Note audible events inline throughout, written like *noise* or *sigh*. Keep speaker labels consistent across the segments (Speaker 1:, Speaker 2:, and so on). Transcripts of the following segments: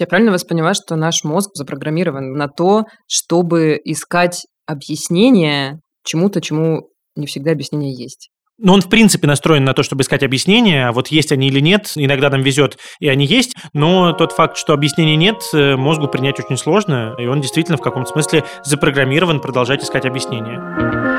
Speaker 1: Я правильно вас поняла, что наш мозг запрограммирован на то, чтобы искать объяснение чему-то, чему не всегда объяснение есть?
Speaker 2: Но он, в принципе, настроен на то, чтобы искать объяснения, а вот есть они или нет, иногда нам везет, и они есть, но тот факт, что объяснений нет, э, мозгу принять очень сложно, и он действительно в каком-то смысле запрограммирован продолжать искать объяснения.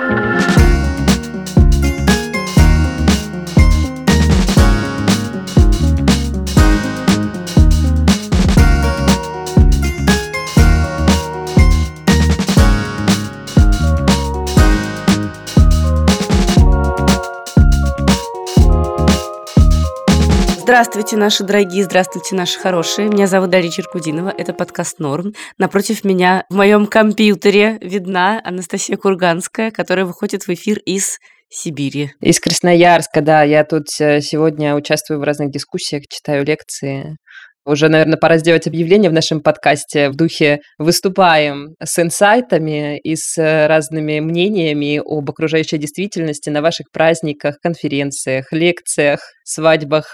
Speaker 3: Здравствуйте, наши дорогие, здравствуйте, наши хорошие. Меня зовут Дарья Черкудинова, это подкаст «Норм». Напротив меня в моем компьютере видна Анастасия Курганская, которая выходит в эфир из Сибири.
Speaker 1: Из Красноярска, да. Я тут э, сегодня участвую в разных дискуссиях, читаю лекции. Уже, наверное, пора сделать объявление в нашем подкасте в духе «Выступаем с инсайтами и с э, разными мнениями об окружающей действительности на ваших праздниках, конференциях, лекциях, свадьбах,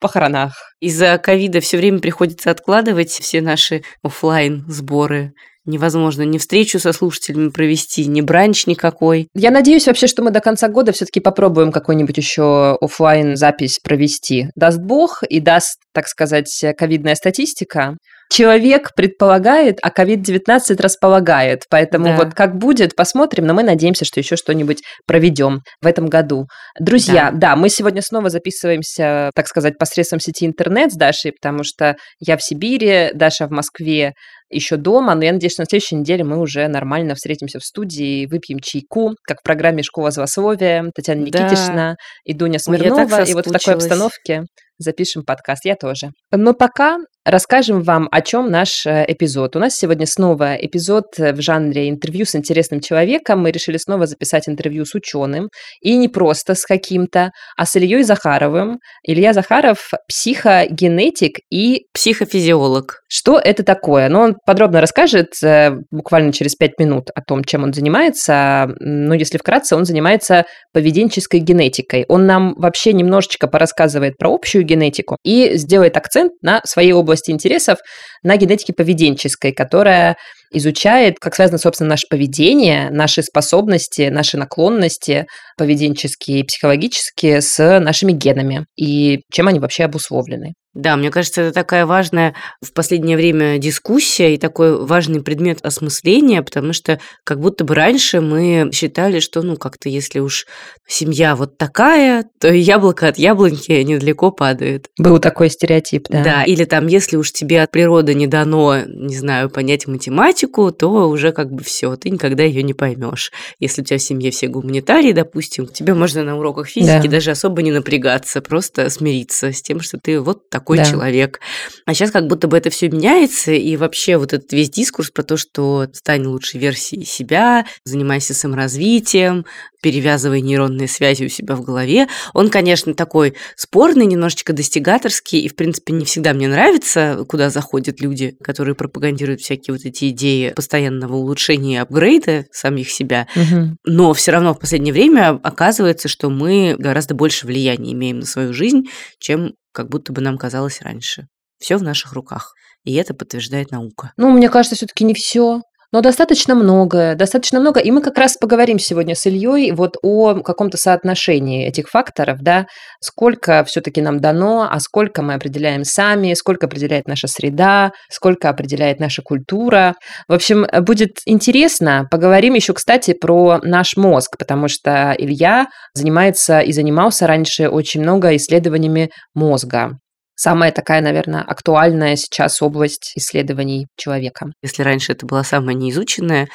Speaker 1: похоронах.
Speaker 3: Из-за ковида все время приходится откладывать все наши офлайн сборы невозможно ни встречу со слушателями провести, ни бранч никакой.
Speaker 1: Я надеюсь вообще, что мы до конца года все-таки попробуем какой-нибудь еще офлайн запись провести. Даст Бог и даст, так сказать, ковидная статистика человек предполагает, а COVID-19 располагает. Поэтому да. вот как будет, посмотрим, но мы надеемся, что еще что-нибудь проведем в этом году. Друзья, да. да, мы сегодня снова записываемся, так сказать, посредством сети интернет с Дашей, потому что я в Сибири, Даша в Москве, еще дома, но я надеюсь, что на следующей неделе мы уже нормально встретимся в студии, выпьем чайку, как в программе «Школа злословия», Татьяна Никитична да. и Дуня Смирнова. Ой, и вот в такой обстановке запишем подкаст. Я тоже. Но пока расскажем вам, о чем наш э, эпизод. У нас сегодня снова эпизод э, в жанре интервью с интересным человеком. Мы решили снова записать интервью с ученым. И не просто с каким-то, а с Ильей Захаровым. Илья Захаров – психогенетик и…
Speaker 3: Психофизиолог.
Speaker 1: Что это такое? Ну, он подробно расскажет э, буквально через пять минут о том, чем он занимается. Но если вкратце, он занимается поведенческой генетикой. Он нам вообще немножечко порассказывает про общую генетику и сделает акцент на своей области интересов, на генетике поведенческой, которая изучает, как связано, собственно, наше поведение, наши способности, наши наклонности поведенческие и психологические с нашими генами и чем они вообще обусловлены.
Speaker 3: Да, мне кажется, это такая важная в последнее время дискуссия и такой важный предмет осмысления, потому что как будто бы раньше мы считали, что, ну, как-то если уж семья вот такая, то яблоко от яблоньки *laughs* недалеко падает.
Speaker 1: Был такой стереотип, да.
Speaker 3: Да, или там, если уж тебе от природы не дано, не знаю, понять математику, то уже как бы все, ты никогда ее не поймешь. Если у тебя в семье все гуманитарии, допустим, тебе можно на уроках физики да. даже особо не напрягаться, просто смириться с тем, что ты вот так такой да. человек. А сейчас как будто бы это все меняется, и вообще вот этот весь дискурс про то, что стань лучшей версией себя, занимайся саморазвитием, перевязывай нейронные связи у себя в голове, он, конечно, такой спорный, немножечко достигаторский, и, в принципе, не всегда мне нравится, куда заходят люди, которые пропагандируют всякие вот эти идеи постоянного улучшения и апгрейда самих себя. Угу. Но все равно в последнее время оказывается, что мы гораздо больше влияния имеем на свою жизнь, чем как будто бы нам казалось раньше. Все в наших руках. И это подтверждает наука.
Speaker 1: Ну, мне кажется, все-таки не все. Но достаточно многое, достаточно много. И мы как раз поговорим сегодня с Ильей вот о каком-то соотношении этих факторов, да, сколько все-таки нам дано, а сколько мы определяем сами, сколько определяет наша среда, сколько определяет наша культура. В общем, будет интересно. Поговорим еще, кстати, про наш мозг, потому что Илья занимается и занимался раньше очень много исследованиями мозга самая такая, наверное, актуальная сейчас область исследований человека.
Speaker 3: Если раньше это была самая неизученная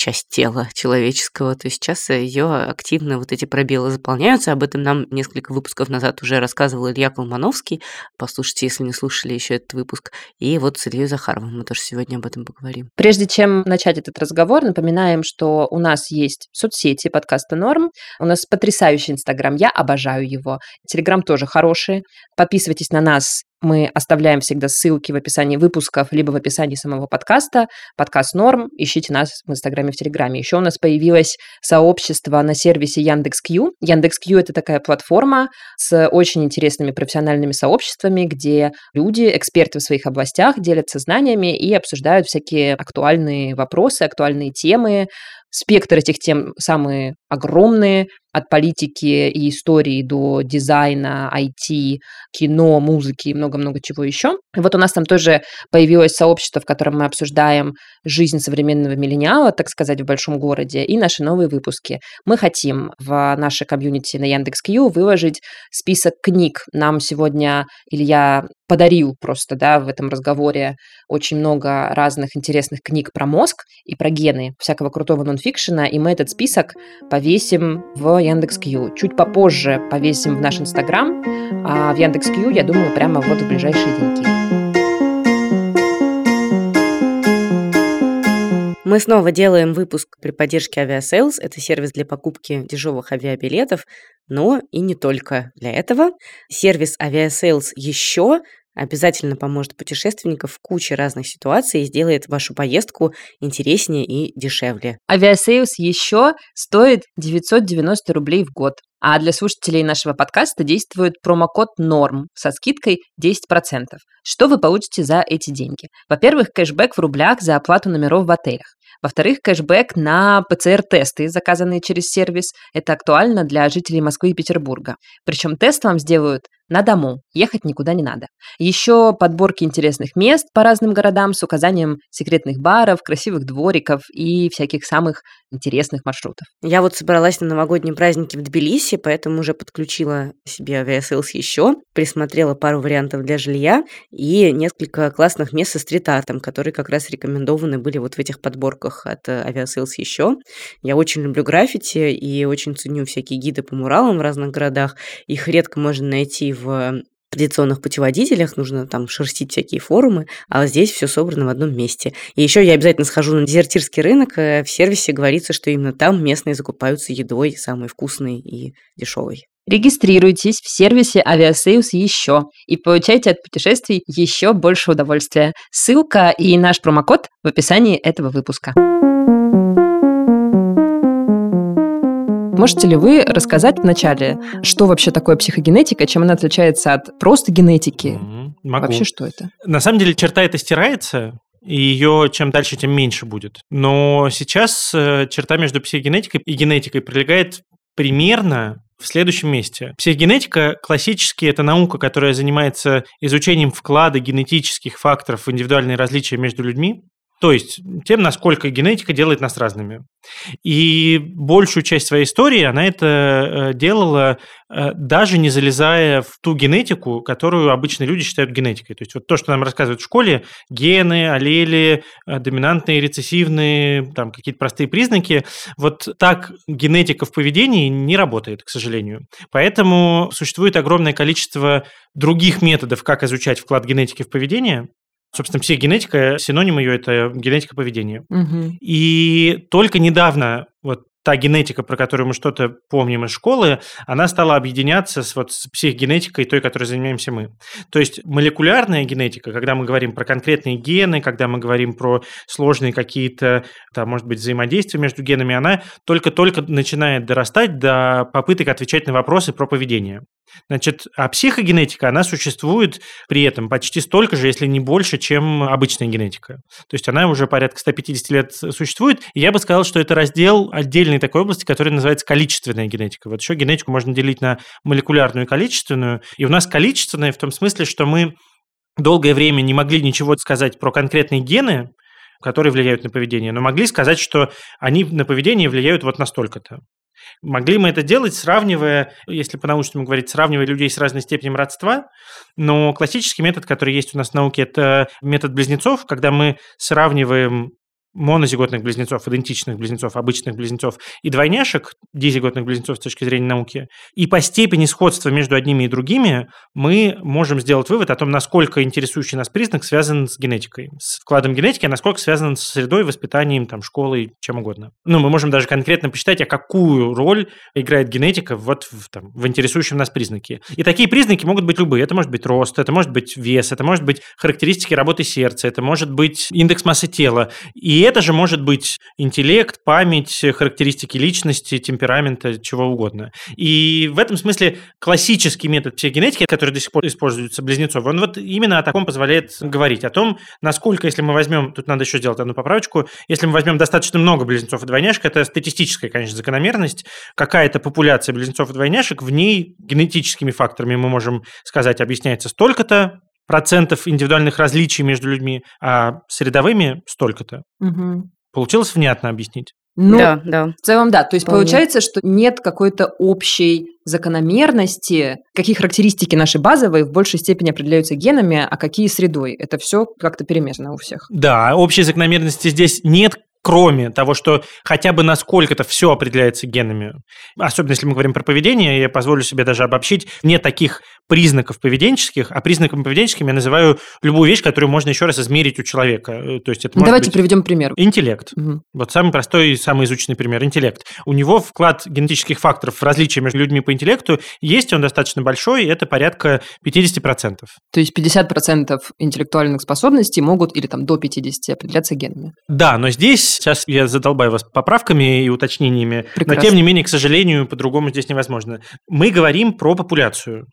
Speaker 3: часть тела человеческого, то сейчас ее активно вот эти пробелы заполняются. Об этом нам несколько выпусков назад уже рассказывал Илья Колмановский. Послушайте, если не слушали еще этот выпуск. И вот с Ильей Захаровым мы тоже сегодня об этом поговорим.
Speaker 1: Прежде чем начать этот разговор, напоминаем, что у нас есть соцсети подкаста «Норм». У нас потрясающий Инстаграм, я обожаю его. Телеграм тоже хороший. Подписывайтесь на нас Мы оставляем всегда ссылки в описании выпусков, либо в описании самого подкаста. Подкаст Норм. Ищите нас в Инстаграме, в Телеграме. Еще у нас появилось сообщество на сервисе Яндекс.Кью. Яндекс.Кью – это такая платформа с очень интересными профессиональными сообществами, где люди, эксперты в своих областях, делятся знаниями и обсуждают всякие актуальные вопросы, актуальные темы, Спектр этих тем самые огромные, от политики и истории до дизайна, IT, кино, музыки и много-много чего еще. Вот у нас там тоже появилось сообщество, в котором мы обсуждаем жизнь современного миллениала, так сказать, в большом городе, и наши новые выпуски. Мы хотим в нашей комьюнити на Яндекс.Кью выложить список книг. Нам сегодня Илья подарил просто, да, в этом разговоре очень много разных интересных книг про мозг и про гены, всякого крутого нонфикшена, и мы этот список повесим в Яндекс.Кью. Чуть попозже повесим в наш Инстаграм, а в Яндекс.Кью, я думаю, прямо вот в ближайшие деньги.
Speaker 3: Мы снова делаем выпуск при поддержке Aviasales. Это сервис для покупки дешевых авиабилетов, но и не только для этого. Сервис Aviasales еще обязательно поможет путешественникам в куче разных ситуаций и сделает вашу поездку интереснее и дешевле.
Speaker 1: Aviasales еще стоит 990 рублей в год. А для слушателей нашего подкаста действует промокод НОРМ со скидкой 10%. Что вы получите за эти деньги? Во-первых, кэшбэк в рублях за оплату номеров в отелях. Во-вторых, кэшбэк на ПЦР-тесты, заказанные через сервис. Это актуально для жителей Москвы и Петербурга. Причем тест вам сделают на дому, ехать никуда не надо. Еще подборки интересных мест по разным городам с указанием секретных баров, красивых двориков и всяких самых интересных маршрутов.
Speaker 3: Я вот собралась на новогодние праздники в Тбилиси, поэтому уже подключила себе Aviasales еще, присмотрела пару вариантов для жилья и несколько классных мест со стрит-артом, которые как раз рекомендованы были вот в этих подборках от э, Aviasales еще. Я очень люблю граффити и очень ценю всякие гиды по муралам в разных городах. Их редко можно найти в традиционных путеводителях, нужно там шерстить всякие форумы, а здесь все собрано в одном месте. И еще я обязательно схожу на дезертирский рынок, э, в сервисе говорится, что именно там местные закупаются едой самой вкусной и дешевой.
Speaker 1: Регистрируйтесь в сервисе Aviasales еще и получайте от путешествий еще больше удовольствия. Ссылка и наш промокод в описании этого выпуска. Можете ли вы рассказать вначале, что вообще такое психогенетика, чем она отличается от просто генетики?
Speaker 2: Могу.
Speaker 1: Вообще что это?
Speaker 2: На самом деле черта эта стирается, и ее чем дальше, тем меньше будет. Но сейчас э, черта между психогенетикой и генетикой пролегает примерно в следующем месте. Психогенетика классически это наука, которая занимается изучением вклада генетических факторов в индивидуальные различия между людьми. То есть тем, насколько генетика делает нас разными. И большую часть своей истории она это э, делала, э, даже не залезая в ту генетику, которую обычные люди считают генетикой. То есть вот то, что нам рассказывают в школе, гены, аллели, э, доминантные, рецессивные, там какие-то простые признаки, вот так генетика в поведении не работает, к сожалению. Поэтому существует огромное количество других методов, как изучать вклад генетики в поведение, Собственно, психогенетика, синоним ее – это генетика поведения.
Speaker 1: Угу.
Speaker 2: И только недавно вот та генетика, про которую мы что-то помним из школы, она стала объединяться с, вот, с психогенетикой той, которой занимаемся мы. То есть молекулярная генетика, когда мы говорим про конкретные гены, когда мы говорим про сложные какие-то, там, может быть, взаимодействия между генами, она только-только начинает дорастать до попыток отвечать на вопросы про поведение. Значит, а психогенетика, она существует при этом почти столько же, если не больше, чем обычная генетика. То есть она уже порядка 150 лет существует. И я бы сказал, что это раздел отдельной такой области, который называется количественная генетика. Вот еще генетику можно делить на молекулярную и количественную. И у нас количественная в том смысле, что мы долгое время не могли ничего сказать про конкретные гены, которые влияют на поведение, но могли сказать, что они на поведение влияют вот настолько-то. Могли мы это делать, сравнивая, если по-научному говорить, сравнивая людей с разной степенью родства, но классический метод, который есть у нас в науке, это метод близнецов, когда мы сравниваем монозиготных близнецов, идентичных близнецов, обычных близнецов и двойняшек, дизиготных близнецов с точки зрения науки. И по степени сходства между одними и другими мы можем сделать вывод о том, насколько интересующий нас признак связан с генетикой, с вкладом генетики, а насколько связан с средой, воспитанием, там, школой, чем угодно. Ну, мы можем даже конкретно посчитать, а какую роль играет генетика вот в, там, в интересующем нас признаке. И такие признаки могут быть любые. Это может быть рост, это может быть вес, это может быть характеристики работы сердца, это может быть индекс массы тела. И это же может быть интеллект, память, характеристики личности, темперамента, чего угодно. И в этом смысле классический метод психогенетики, который до сих пор используется близнецов, он вот именно о таком позволяет говорить, о том, насколько, если мы возьмем, тут надо еще сделать одну поправочку, если мы возьмем достаточно много близнецов и двойняшек, это статистическая, конечно, закономерность, какая-то популяция близнецов и двойняшек, в ней генетическими факторами мы можем сказать, объясняется столько-то, процентов индивидуальных различий между людьми, а с рядовыми столько-то. Угу. Получилось внятно объяснить?
Speaker 1: Ну, да, да. В целом, да. То есть Вполне. получается, что нет какой-то общей закономерности, какие характеристики наши базовые в большей степени определяются генами, а какие средой. Это все как-то перемешано у всех.
Speaker 2: Да, общей закономерности здесь нет, кроме того, что хотя бы насколько-то все определяется генами, особенно если мы говорим про поведение, я позволю себе даже обобщить, нет таких признаков поведенческих, а признаком поведенческим я называю любую вещь, которую можно еще раз измерить у человека. Э, то есть это
Speaker 1: Давайте быть приведем пример.
Speaker 2: Интеллект. Угу. Вот самый простой и самый изученный пример. Интеллект. У него вклад генетических факторов в различия между людьми по интеллекту есть, он достаточно большой, это порядка 50%.
Speaker 1: То есть 50% интеллектуальных способностей могут, или там до 50, определяться генами.
Speaker 2: Да, но здесь, сейчас я задолбаю вас поправками и уточнениями, Прекрасно. но тем не менее, к сожалению, по-другому здесь невозможно. Мы говорим про популяцию.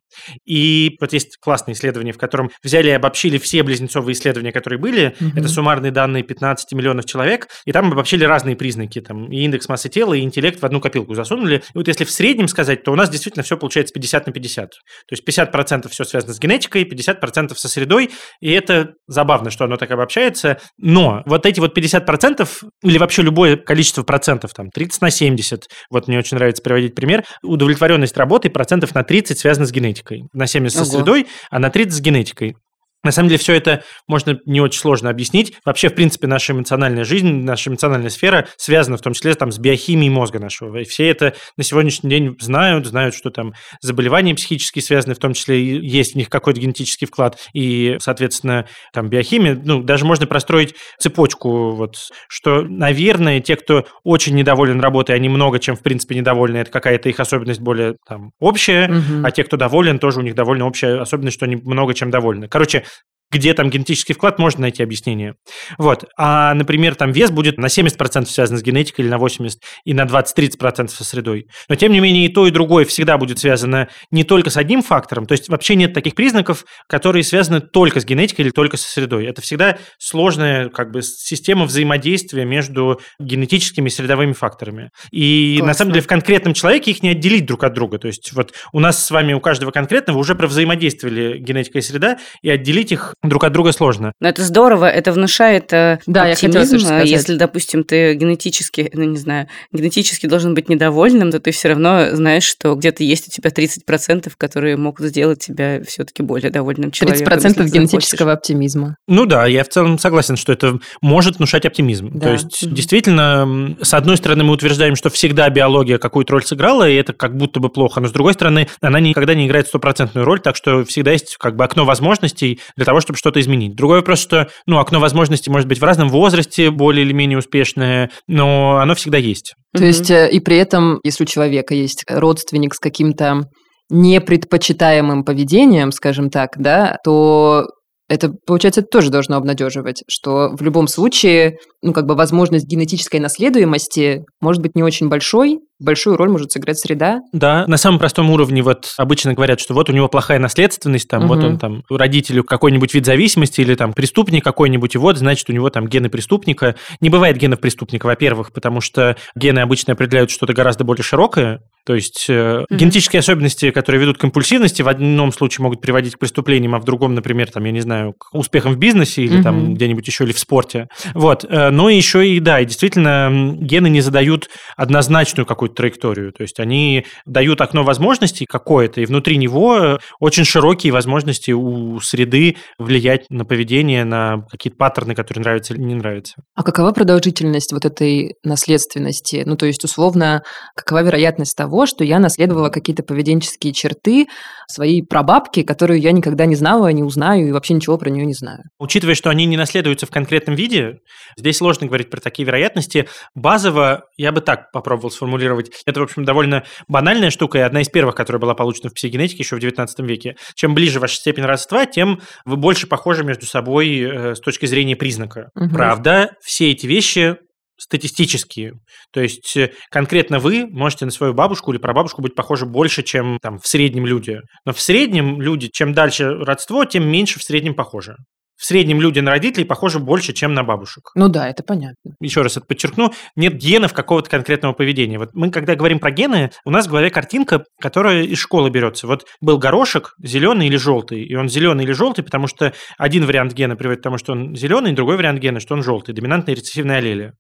Speaker 2: И вот есть классное исследование, в котором взяли и обобщили все близнецовые исследования, которые были. Угу. Это суммарные данные 15 миллионов человек. И там обобщили разные признаки. Там и индекс массы тела, и интеллект в одну копилку засунули. И вот если в среднем сказать, то у нас действительно все получается 50 на 50. То есть 50% все связано с генетикой, 50% со средой. И это забавно, что оно так обобщается. Но вот эти вот 50% или вообще любое количество процентов, там 30 на 70, вот мне очень нравится приводить пример, удовлетворенность работы процентов на 30 связана с генетикой на 70 Ого. со средой, а на 30 с генетикой. На самом деле все это можно не очень сложно объяснить. Вообще, в принципе, наша эмоциональная жизнь, наша эмоциональная сфера связана в том числе там, с биохимией мозга нашего. И все это на сегодняшний день знают, знают, что там заболевания психические связаны, в том числе есть в них какой-то генетический вклад. И, соответственно, там биохимия, ну, даже можно простроить цепочку, вот, что, наверное, те, кто очень недоволен работой, они много чем, в принципе, недовольны, это какая-то их особенность более там общая, угу. а те, кто доволен, тоже у них довольно общая особенность, что они много чем довольны. Короче, где там генетический вклад, можно найти объяснение. Вот. А, например, там вес будет на 70% связан с генетикой или на 80%, и на 20-30% со средой. Но, тем не менее, и то, и другое всегда будет связано не только с одним фактором, то есть вообще нет таких признаков, которые связаны только с генетикой или только со средой. Это всегда сложная как бы система взаимодействия между генетическими и средовыми факторами. И Классно. на самом деле в конкретном человеке их не отделить друг от друга. То есть вот у нас с вами, у каждого конкретного уже провзаимодействовали генетика и среда, и отделить их друг от друга сложно.
Speaker 3: Но это здорово, это внушает э, да, оптимизм. Я Если, допустим, ты генетически, ну не знаю, генетически должен быть недовольным, то ты все равно знаешь, что где-то есть у тебя 30%, которые могут сделать тебя все-таки более довольным человеком.
Speaker 1: 30% генетического оптимизма.
Speaker 2: Ну да, я в целом согласен, что это может внушать оптимизм. Да. То есть, угу. действительно, с одной стороны, мы утверждаем, что всегда биология какую-то роль сыграла, и это как будто бы плохо, но с другой стороны, она никогда не играет стопроцентную роль, так что всегда есть как бы окно возможностей для того, чтобы что-то изменить. Другой вопрос, что ну, окно возможностей может быть в разном возрасте, более или менее успешное, но оно всегда есть.
Speaker 1: То mm есть э, и при этом, если у человека есть родственник с каким-то непредпочитаемым поведением, скажем так, да, то это, получается, это тоже должно обнадеживать, что в любом случае, ну, как бы возможность генетической наследуемости может быть не очень большой, большую роль может сыграть среда.
Speaker 2: Да, на самом простом уровне вот обычно говорят, что вот у него плохая наследственность, там, угу. вот он там родителю какой-нибудь вид зависимости или там преступник какой-нибудь, и вот, значит, у него там гены преступника. Не бывает генов преступника, во-первых, потому что гены обычно определяют что-то гораздо более широкое, то есть mm-hmm. генетические особенности, которые ведут к импульсивности, в одном случае могут приводить к преступлениям, а в другом, например, там, я не знаю, к успехам в бизнесе или mm-hmm. там где-нибудь еще или в спорте. Вот. Э, но еще и, да, и действительно, гены не задают однозначную какую какую-то траекторию. То есть они дают окно возможностей какое-то, и внутри него очень широкие возможности у среды влиять на поведение, на какие-то паттерны, которые нравятся или не нравятся.
Speaker 1: А какова продолжительность вот этой наследственности? Ну, то есть, условно, какова вероятность того, что я наследовала какие-то поведенческие черты своей прабабки, которую я никогда не знала, не узнаю и вообще ничего про нее не знаю?
Speaker 2: Учитывая, что они не наследуются в конкретном виде, здесь сложно говорить про такие вероятности. Базово я бы так попробовал сформулировать. Это, в общем, довольно банальная штука и одна из первых, которая была получена в психогенетике еще в 19 веке. Чем ближе ваша степень родства, тем вы больше похожи между собой э, с точки зрения признака. Угу. Правда, все эти вещи статистические. То есть э, конкретно вы можете на свою бабушку или прабабушку быть похожи больше, чем там в среднем люди. Но в среднем люди, чем дальше родство, тем меньше в среднем похожи в среднем люди на родителей похожи больше, чем на бабушек.
Speaker 1: Ну да, это понятно.
Speaker 2: Еще раз это подчеркну, нет генов какого-то конкретного поведения. Вот мы, когда говорим про гены, у нас в голове картинка, которая из школы берется. Вот был горошек, зеленый или желтый, и он зеленый или желтый, потому что один вариант гена приводит к тому, что он зеленый, другой вариант гена, что он желтый, доминантная рецессивная аллелия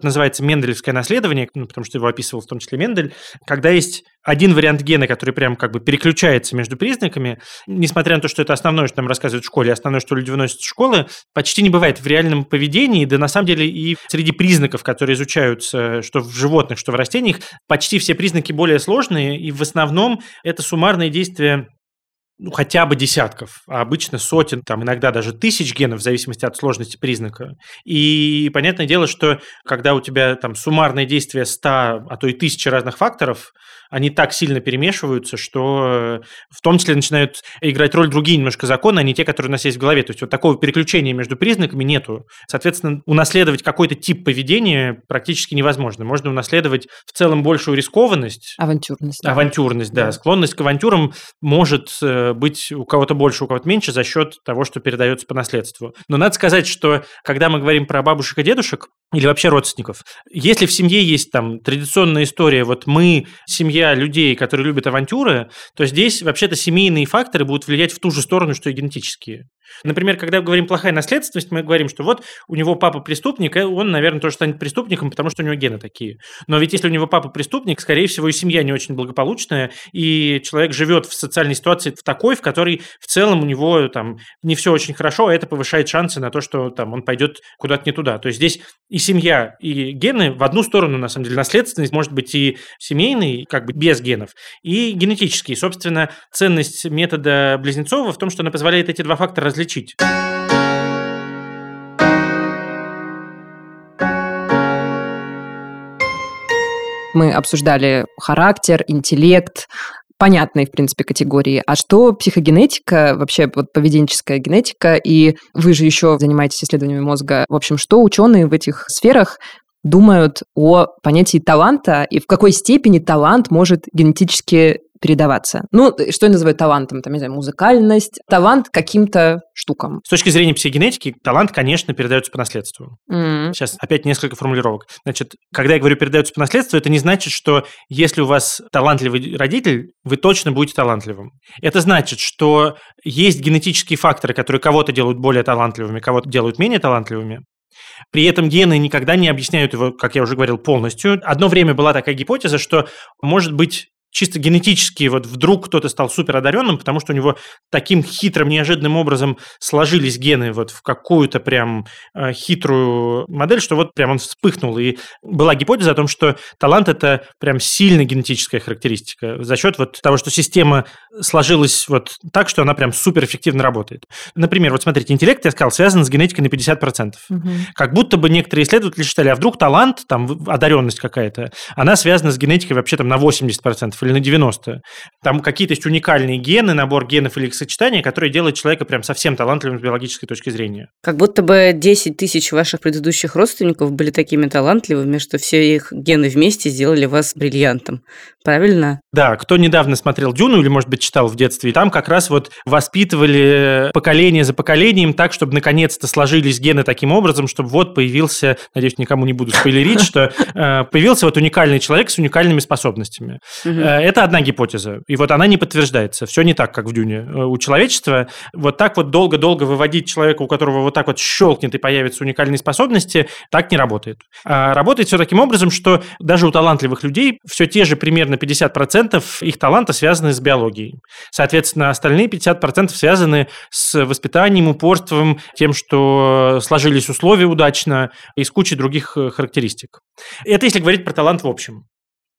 Speaker 2: называется Мендельевское наследование, ну, потому что его описывал в том числе Мендель, когда есть один вариант гена, который прям как бы переключается между признаками, несмотря на то, что это основное, что нам рассказывают в школе, основное, что люди выносят из школы, почти не бывает в реальном поведении, да на самом деле и среди признаков, которые изучаются, что в животных, что в растениях, почти все признаки более сложные, и в основном это суммарные действия ну, хотя бы десятков, а обычно сотен, там иногда даже тысяч генов, в зависимости от сложности признака. И понятное дело, что когда у тебя там суммарное действие 100, а то и тысячи разных факторов, они так сильно перемешиваются, что в том числе начинают играть роль другие немножко законы, а не те, которые у нас есть в голове. То есть вот такого переключения между признаками нету. Соответственно, унаследовать какой-то тип поведения практически невозможно. Можно унаследовать в целом большую рискованность.
Speaker 1: Авантюрность.
Speaker 2: Авантюрность, да. да. Склонность к авантюрам может э, быть у кого-то больше, у кого-то меньше за счет того, что передается по наследству. Но надо сказать, что когда мы говорим про бабушек и дедушек, или вообще родственников. Если в семье есть там традиционная история, вот мы, семья людей, которые любят авантюры, то здесь вообще-то семейные факторы будут влиять в ту же сторону, что и генетические. Например, когда мы говорим плохая наследственность, мы говорим, что вот у него папа преступник, и он, наверное, тоже станет преступником, потому что у него гены такие. Но ведь если у него папа преступник, скорее всего, и семья не очень благополучная, и человек живет в социальной ситуации в такой, в которой в целом у него там не все очень хорошо, а это повышает шансы на то, что там он пойдет куда-то не туда. То есть здесь и семья, и гены в одну сторону, на самом деле, наследственность может быть и семейный, как бы без генов, и генетический. Собственно, ценность метода Близнецова в том, что она позволяет эти два фактора различить.
Speaker 1: Мы обсуждали характер, интеллект, понятные, в принципе, категории. А что психогенетика, вообще вот поведенческая генетика, и вы же еще занимаетесь исследованиями мозга. В общем, что ученые в этих сферах думают о понятии таланта и в какой степени талант может генетически передаваться. Ну, что я называю талантом? Там, не знаю, музыкальность, талант каким-то штукам.
Speaker 2: С точки зрения психогенетики, талант, конечно, передается по наследству. Mm. Сейчас опять несколько формулировок. Значит, когда я говорю передается по наследству, это не значит, что если у вас талантливый родитель, вы точно будете талантливым. Это значит, что есть генетические факторы, которые кого-то делают более талантливыми, кого-то делают менее талантливыми. При этом гены никогда не объясняют его, как я уже говорил, полностью. Одно время была такая гипотеза, что может быть чисто генетически вот вдруг кто-то стал супер одаренным, потому что у него таким хитрым, неожиданным образом сложились гены вот в какую-то прям э, хитрую модель, что вот прям он вспыхнул. И была гипотеза о том, что талант – это прям сильно генетическая характеристика за счет вот того, что система сложилась вот так, что она прям супер эффективно работает. Например, вот смотрите, интеллект, я сказал, связан с генетикой на 50%. Угу. Как будто бы некоторые исследователи считали, а вдруг талант, там одаренность какая-то, она связана с генетикой вообще там на 80% или на 90. Там какие-то есть уникальные гены, набор генов или их сочетания, которые делают человека прям совсем талантливым с биологической точки зрения.
Speaker 3: Как будто бы 10 тысяч ваших предыдущих родственников были такими талантливыми, что все их гены вместе сделали вас бриллиантом. Правильно?
Speaker 2: Да, кто недавно смотрел «Дюну» или, может быть, читал в детстве, там как раз вот воспитывали поколение за поколением так, чтобы наконец-то сложились гены таким образом, чтобы вот появился, надеюсь, никому не буду спойлерить, *laughs* что э, появился вот уникальный человек с уникальными способностями. Это одна гипотеза. И вот она не подтверждается. Все не так, как в Дюне. Э, у человечества вот так вот долго-долго выводить человека, у которого вот так вот щелкнет и появятся уникальные способности, так не работает. А работает все таким образом, что даже у талантливых людей все те же примерно 50% их таланта связаны с биологией. Соответственно, остальные 50% связаны с воспитанием, упорством, тем, что сложились условия удачно и с кучей других э, характеристик. Это если говорить про талант в общем.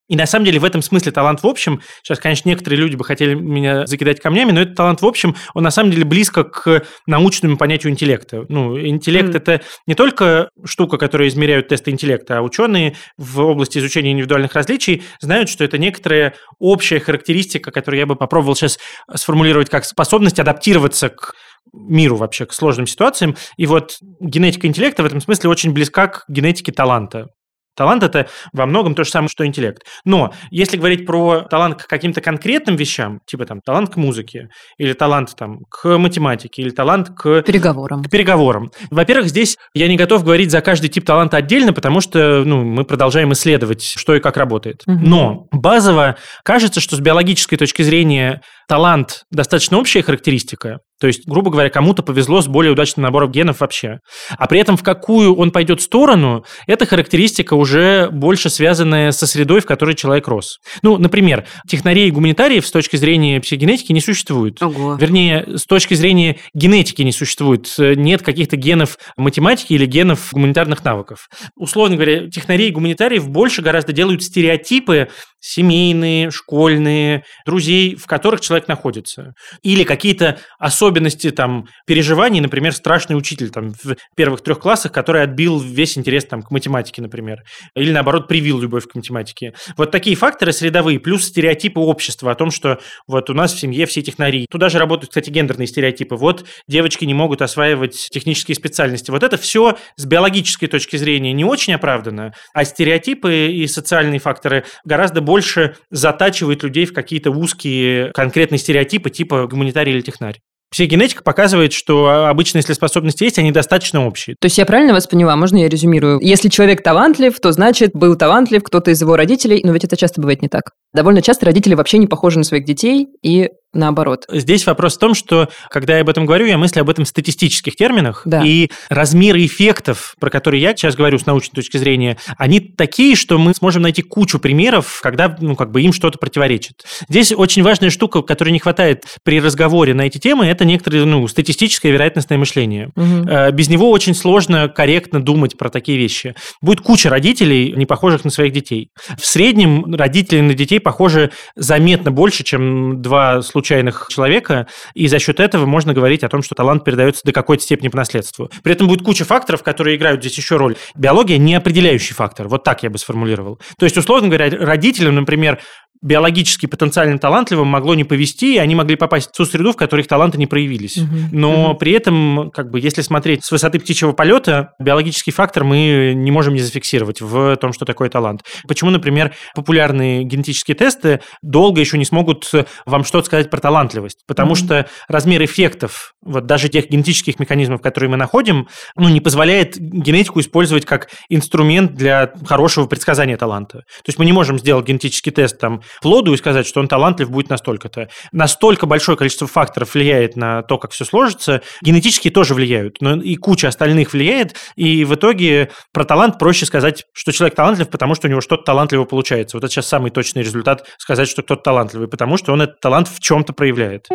Speaker 2: И на самом деле в этом смысле талант в общем, сейчас, конечно, некоторые люди бы хотели меня закидать камнями, но этот талант в общем, он на самом деле близко к научному понятию интеллекта. Ну, интеллект mm. это не только штука, которая измеряют тесты интеллекта, а ученые в области изучения индивидуальных различий знают, что это некоторая общая характеристика, которую я бы попробовал сейчас сформулировать как способность адаптироваться к миру вообще, к сложным ситуациям. И вот генетика интеллекта в этом смысле очень близка к генетике таланта. Талант – это во многом то же самое, что интеллект. Но если говорить про талант к каким-то конкретным вещам, типа там талант к музыке, или талант там к математике, или талант к...
Speaker 1: Переговорам.
Speaker 2: К переговорам. Во-первых, здесь я не готов говорить за каждый тип таланта отдельно, потому что ну, мы продолжаем исследовать, что и как работает. Угу. Но базово кажется, что с биологической точки зрения талант достаточно общая характеристика, то есть, грубо говоря, кому-то повезло с более удачным набором генов вообще. А при этом в какую он пойдет сторону, эта характеристика уже больше связанная со средой, в которой человек рос. Ну, например, технарей и гуманитариев с точки зрения психогенетики не существует.
Speaker 3: Ого.
Speaker 2: Вернее, с точки зрения генетики не существует. Нет каких-то генов математики или генов гуманитарных навыков. Условно говоря, технарей и гуманитариев больше гораздо делают стереотипы семейные, школьные, друзей, в которых человек находится. Или какие-то особенности там переживаний, например, страшный учитель там в первых трех классах, который отбил весь интерес там к математике, например. Или наоборот привил любовь к математике. Вот такие факторы средовые, плюс стереотипы общества о том, что вот у нас в семье все технари. Туда же работают, кстати, гендерные стереотипы. Вот девочки не могут осваивать технические специальности. Вот это все с биологической точки зрения не очень оправдано, а стереотипы и социальные факторы гораздо больше больше затачивает людей в какие-то узкие конкретные стереотипы типа гуманитарий или технарь. Психогенетика показывает, что обычно, если способности есть, они достаточно общие.
Speaker 1: То есть я правильно вас поняла? Можно я резюмирую? Если человек талантлив, то значит, был талантлив кто-то из его родителей, но ведь это часто бывает не так. Довольно часто родители вообще не похожи на своих детей, и наоборот.
Speaker 2: Здесь вопрос в том, что когда я об этом говорю, я мыслю об этом в статистических терминах,
Speaker 1: да.
Speaker 2: и размеры эффектов, про которые я сейчас говорю с научной точки зрения, они такие, что мы сможем найти кучу примеров, когда ну, как бы им что-то противоречит. Здесь очень важная штука, которой не хватает при разговоре на эти темы, это некоторое ну, статистическое вероятностное мышление.
Speaker 1: Угу.
Speaker 2: Без него очень сложно корректно думать про такие вещи. Будет куча родителей, не похожих на своих детей. В среднем родители на детей похожи заметно больше, чем два случая случайных человека, и за счет этого можно говорить о том, что талант передается до какой-то степени по наследству. При этом будет куча факторов, которые играют здесь еще роль. Биология не определяющий фактор, вот так я бы сформулировал. То есть, условно говоря, родителям, например, биологически потенциально талантливым могло не повести, и они могли попасть в ту среду, в которой их таланты не проявились.
Speaker 1: Угу.
Speaker 2: Но
Speaker 1: угу.
Speaker 2: при этом, как бы, если смотреть с высоты птичьего полета, биологический фактор мы не можем не зафиксировать в том, что такое талант. Почему, например, популярные генетические тесты долго еще не смогут вам что-то сказать про талантливость? Потому угу. что размер эффектов, вот даже тех генетических механизмов, которые мы находим, ну, не позволяет генетику использовать как инструмент для хорошего предсказания таланта. То есть мы не можем сделать генетический тест там плоду и сказать, что он талантлив будет настолько-то. Настолько большое количество факторов влияет на то, как все сложится. Генетические тоже влияют, но и куча остальных влияет. И в итоге про талант проще сказать, что человек талантлив, потому что у него что-то талантливо получается. Вот это сейчас самый точный результат сказать, что кто-то талантливый, потому что он этот талант в чем-то проявляет.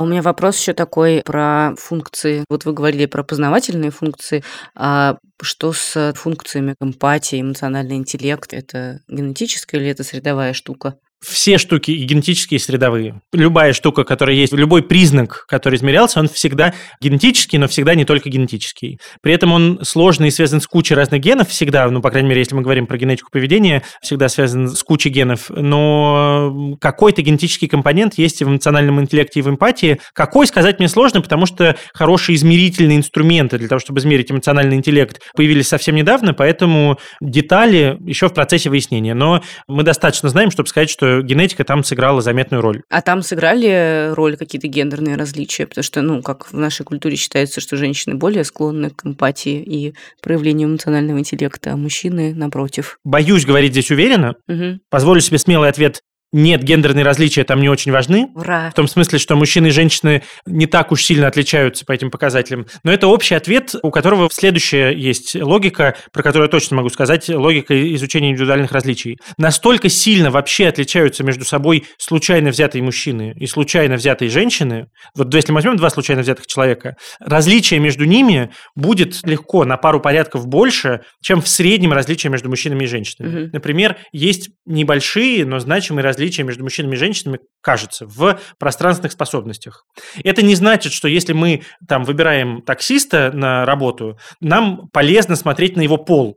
Speaker 3: У меня вопрос еще такой про функции. Вот вы говорили про познавательные функции. А что с функциями эмпатии, эмоциональный интеллект? Это генетическая или это средовая штука?
Speaker 2: Все штуки генетические, и средовые. Любая штука, которая есть, любой признак, который измерялся, он всегда генетический, но всегда не только генетический. При этом он сложный и связан с кучей разных генов всегда, ну, по крайней мере, если мы говорим про генетику поведения, всегда связан с кучей генов, но какой-то генетический компонент есть и в эмоциональном интеллекте, и в эмпатии. Какой, сказать мне сложно, потому что хорошие измерительные инструменты для того, чтобы измерить эмоциональный интеллект, появились совсем недавно, поэтому детали еще в процессе выяснения. Но мы достаточно знаем, чтобы сказать, что что генетика там сыграла заметную роль.
Speaker 3: А там сыграли роль какие-то гендерные различия? Потому что, ну, как в нашей культуре считается, что женщины более склонны к эмпатии и проявлению эмоционального интеллекта, а мужчины напротив.
Speaker 2: Боюсь говорить здесь уверенно. Угу. Позволю себе смелый ответ нет, гендерные различия там не очень важны.
Speaker 3: Ура.
Speaker 2: В том смысле, что мужчины и женщины не так уж сильно отличаются по этим показателям. Но это общий ответ, у которого следующая есть логика, про которую я точно могу сказать, логика изучения индивидуальных различий. Настолько сильно вообще отличаются между собой случайно взятые мужчины и случайно взятые женщины, вот если мы возьмем два случайно взятых человека, различие между ними будет легко на пару порядков больше, чем в среднем различие между мужчинами и женщинами. Угу. Например, есть небольшие, но значимые различия различия между мужчинами и женщинами, кажется, в пространственных способностях. Это не значит, что если мы там выбираем таксиста на работу, нам полезно смотреть на его пол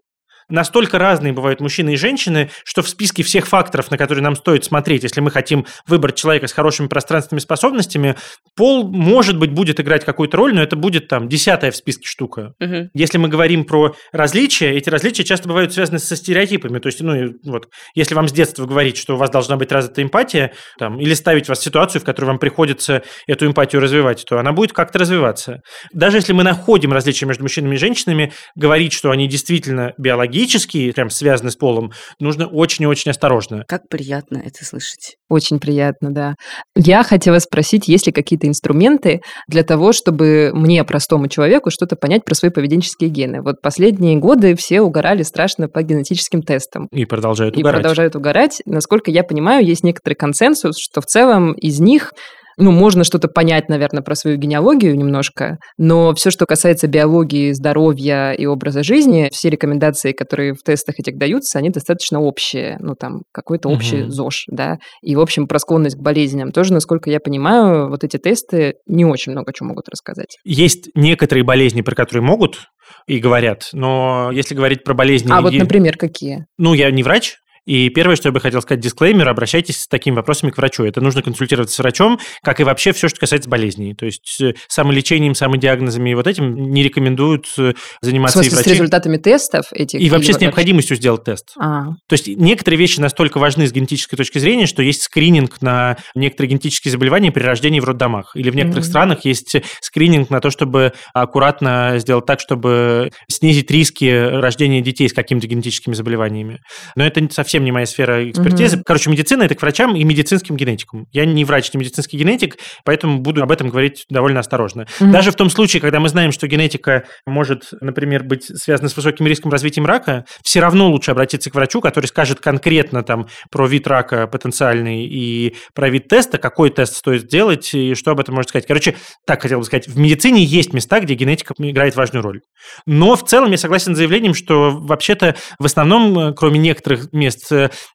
Speaker 2: настолько разные бывают мужчины и женщины, что в списке всех факторов, на которые нам стоит смотреть, если мы хотим выбрать человека с хорошими пространственными способностями, пол, может быть, будет играть какую-то роль, но это будет там десятая в списке штука. Угу. Если мы говорим про различия, эти различия часто бывают связаны со стереотипами. То есть, ну, вот, если вам с детства говорить, что у вас должна быть развита эмпатия, там, или ставить вас в ситуацию, в которой вам приходится эту эмпатию развивать, то она будет как-то развиваться. Даже если мы находим различия между мужчинами и женщинами, говорить, что они действительно биологические, биологические, прям связаны с полом, нужно очень и очень осторожно.
Speaker 3: Как приятно это слышать.
Speaker 1: Очень приятно, да. Я хотела спросить, есть ли какие-то инструменты для того, чтобы мне, простому человеку, что-то понять про свои поведенческие гены. Вот последние годы все угорали страшно по генетическим тестам.
Speaker 2: И продолжают
Speaker 1: и
Speaker 2: угорать.
Speaker 1: И продолжают угорать. Насколько я понимаю, есть некоторый консенсус, что в целом из них ну, можно что-то понять, наверное, про свою генеалогию немножко, но все, что касается биологии, здоровья и образа жизни, все рекомендации, которые в тестах этих даются, они достаточно общие, ну, там, какой-то общий угу. ЗОЖ, да, и, в общем, про склонность к болезням тоже, насколько я понимаю, вот эти тесты не очень много чего могут рассказать.
Speaker 2: Есть некоторые болезни, про которые могут и говорят, но если говорить про болезни...
Speaker 1: А вот, например, какие?
Speaker 2: Ну, я не врач, и первое, что я бы хотел сказать, дисклеймер, обращайтесь с такими вопросами к врачу. Это нужно консультироваться с врачом, как и вообще все, что касается болезней. То есть самолечением, самодиагнозами и вот этим не рекомендуют э, заниматься
Speaker 1: в смысле,
Speaker 2: и врачи.
Speaker 1: с результатами тестов этих?
Speaker 2: И вообще с необходимостью сделать тест.
Speaker 1: А.
Speaker 2: То есть некоторые вещи настолько важны с генетической точки зрения, что есть скрининг на некоторые генетические заболевания при рождении в роддомах. Или в некоторых mm-hmm. странах есть скрининг на то, чтобы аккуратно сделать так, чтобы снизить риски рождения детей с какими-то генетическими заболеваниями. Но это совсем совсем не моя сфера экспертизы. Угу. Короче, медицина – это к врачам и медицинским генетикам. Я не врач, не медицинский генетик, поэтому буду об этом говорить довольно осторожно. Угу. Даже в том случае, когда мы знаем, что генетика может, например, быть связана с высоким риском развития рака, все равно лучше обратиться к врачу, который скажет конкретно там про вид рака потенциальный и про вид теста, какой тест стоит сделать и что об этом может сказать. Короче, так хотел бы сказать, в медицине есть места, где генетика играет важную роль. Но в целом я согласен с заявлением, что вообще-то в основном, э, кроме некоторых мест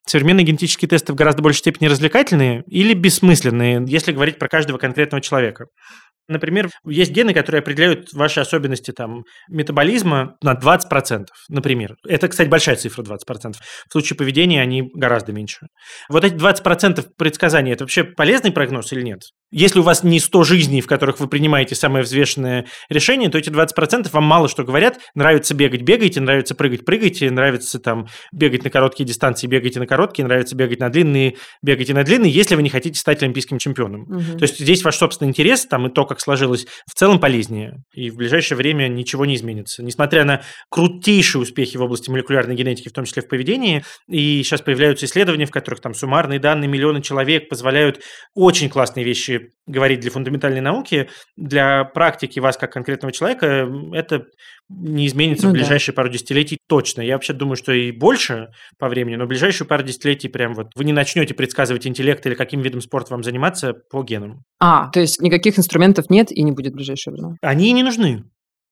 Speaker 2: современные генетические тесты в гораздо большей степени развлекательные или бессмысленные, если говорить про каждого конкретного человека. Например, есть гены, которые определяют ваши особенности там, метаболизма на 20%, например. Это, кстати, большая цифра 20%. В случае поведения они гораздо меньше. Вот эти 20% предсказаний – это вообще полезный прогноз или нет? Если у вас не 100 жизней, в которых вы принимаете самое взвешенное решение, то эти 20% вам мало что говорят. Нравится бегать – бегайте, нравится прыгать – прыгайте, нравится там бегать на короткие дистанции – бегайте на короткие, нравится бегать на длинные – бегайте на длинные, если вы не хотите стать олимпийским чемпионом. Угу. То есть здесь ваш собственный интерес там, и то, как сложилось, в целом полезнее. И в ближайшее время ничего не изменится. Несмотря на крутейшие успехи в области молекулярной генетики, в том числе в поведении, и сейчас появляются исследования, в которых там суммарные данные миллиона человек позволяют очень классные вещи говорить для фундаментальной науки, для практики вас как конкретного человека это не изменится ну, в ближайшие да. пару десятилетий точно. Я вообще думаю, что и больше по времени, но в ближайшие пару десятилетий прям вот вы не начнете предсказывать интеллект или каким видом спорта вам заниматься по генам.
Speaker 1: А, то есть никаких инструментов нет и не будет в ближайшее время?
Speaker 2: Они не нужны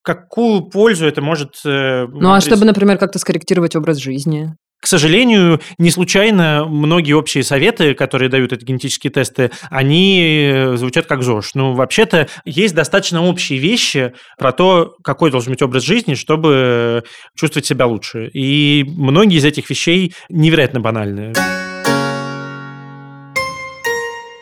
Speaker 2: какую пользу это может...
Speaker 1: Э, ну, а чтобы, например, как-то скорректировать образ жизни?
Speaker 2: К сожалению, не случайно многие общие советы, которые дают эти генетические тесты, они э, звучат как ЗОЖ. Ну, вообще-то, есть достаточно общие вещи про то, какой должен быть образ жизни, чтобы чувствовать себя лучше. И многие из этих вещей невероятно банальные.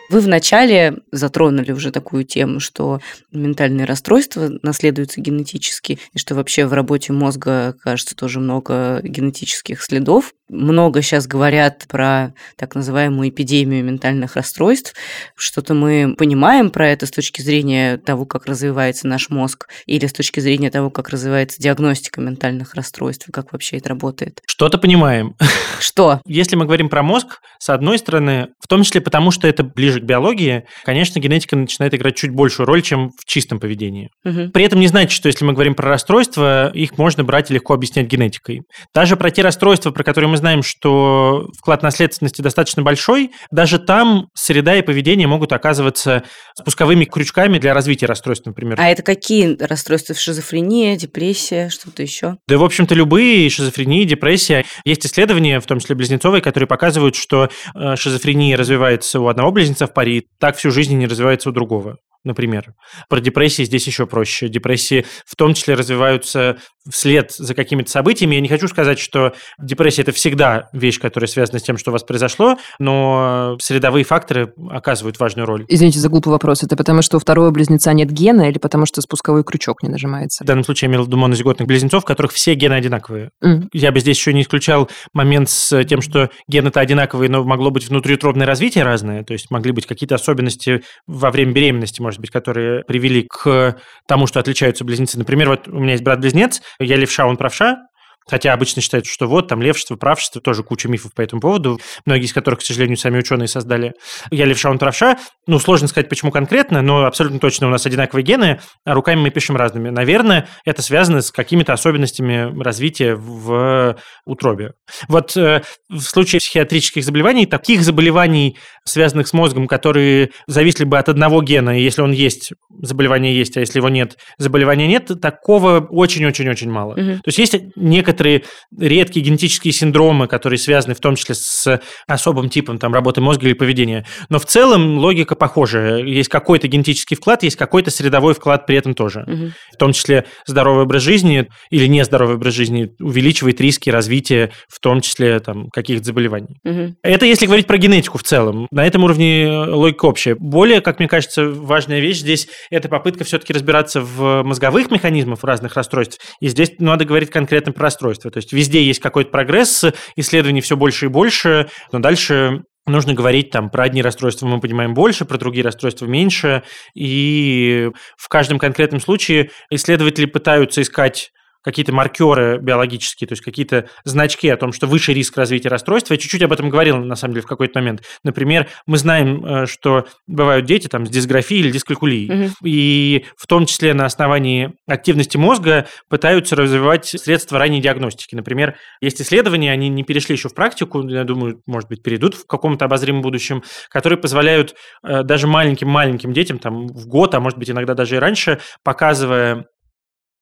Speaker 3: Вы вначале затронули уже такую тему, что ментальные расстройства наследуются генетически, и что вообще в работе мозга, кажется, тоже много генетических следов. Много сейчас говорят про так называемую эпидемию ментальных расстройств. Что-то мы понимаем про это с точки зрения того, как развивается наш мозг, или с точки зрения того, как развивается диагностика ментальных расстройств, и как вообще это работает.
Speaker 2: Что-то понимаем. *laughs*
Speaker 3: Что?
Speaker 2: Если мы говорим про мозг, с одной стороны, в том числе потому, что это ближе к биологии, конечно, генетика начинает играть чуть большую роль, чем в чистом поведении. Угу. При этом не значит, что если мы говорим про расстройства, их можно брать и легко объяснять генетикой. Даже про те расстройства, про которые мы знаем, что вклад наследственности достаточно большой, даже там среда и поведение могут оказываться спусковыми крючками для развития расстройств, например.
Speaker 3: А это какие расстройства? Шизофрения, депрессия, что-то еще?
Speaker 2: Да, в общем-то, любые шизофрения, депрессия. Есть исследования, в том числе близнецовые, которые показывают, что э, шизофрения развивается у одного близнеца в паре, так всю жизнь не развивается у другого например. Про депрессии здесь еще проще. Депрессии в том числе развиваются вслед за какими-то событиями. Я не хочу сказать, что депрессия – это всегда вещь, которая связана с тем, что у вас произошло, но средовые факторы оказывают важную роль.
Speaker 1: Извините за глупый вопрос. Это потому, что у второго близнеца нет гена или потому, что спусковой крючок не нажимается?
Speaker 2: В данном случае я имел в виду монозиготных близнецов, в которых все гены одинаковые. Mm. Я бы здесь еще не исключал момент с тем, что гены-то одинаковые, но могло быть внутриутробное развитие разное, то есть могли быть какие-то особенности во время беременности, может быть, которые привели к тому, что отличаются близнецы. Например, вот у меня есть брат-близнец, я левша, он правша, Хотя обычно считают, что вот там левшество, правшество, тоже куча мифов по этому поводу, многие из которых, к сожалению, сами ученые создали. Я левша, он правша. Ну, сложно сказать, почему конкретно, но абсолютно точно у нас одинаковые гены, а руками мы пишем разными. Наверное, это связано с какими-то особенностями развития в утробе. Вот э, в случае психиатрических заболеваний, таких заболеваний, связанных с мозгом, которые зависели бы от одного гена, и если он есть, заболевание есть, а если его нет, заболевания нет, такого очень-очень-очень мало. Угу. То есть есть некоторые некоторые редкие генетические синдромы, которые связаны в том числе с особым типом там, работы мозга или поведения. Но в целом логика похожая. Есть какой-то генетический вклад, есть какой-то средовой вклад при этом тоже. Угу. В том числе здоровый образ жизни или нездоровый образ жизни увеличивает риски развития, в том числе там, каких-то заболеваний. Угу. Это если говорить про генетику в целом. На этом уровне логика общая. Более, как мне кажется, важная вещь здесь – это попытка все-таки разбираться в мозговых механизмах разных расстройств. И здесь надо говорить конкретно про расстройства расстройства. То есть везде есть какой-то прогресс, исследований все больше и больше, но дальше нужно говорить там про одни расстройства мы понимаем больше, про другие расстройства меньше, и в каждом конкретном случае исследователи пытаются искать какие-то маркеры биологические, то есть какие-то значки о том, что выше риск развития расстройства. Я чуть-чуть об этом говорил, на самом деле, в какой-то момент. Например, мы знаем, э, что бывают дети там, с дисграфией или дискалькулией. Угу. И в том числе на основании активности мозга пытаются развивать средства ранней диагностики. Например, есть исследования, они не перешли еще в практику, я думаю, может быть, перейдут в каком-то обозримом будущем, которые позволяют э, даже маленьким-маленьким детям, там, в год, а может быть, иногда даже и раньше, показывая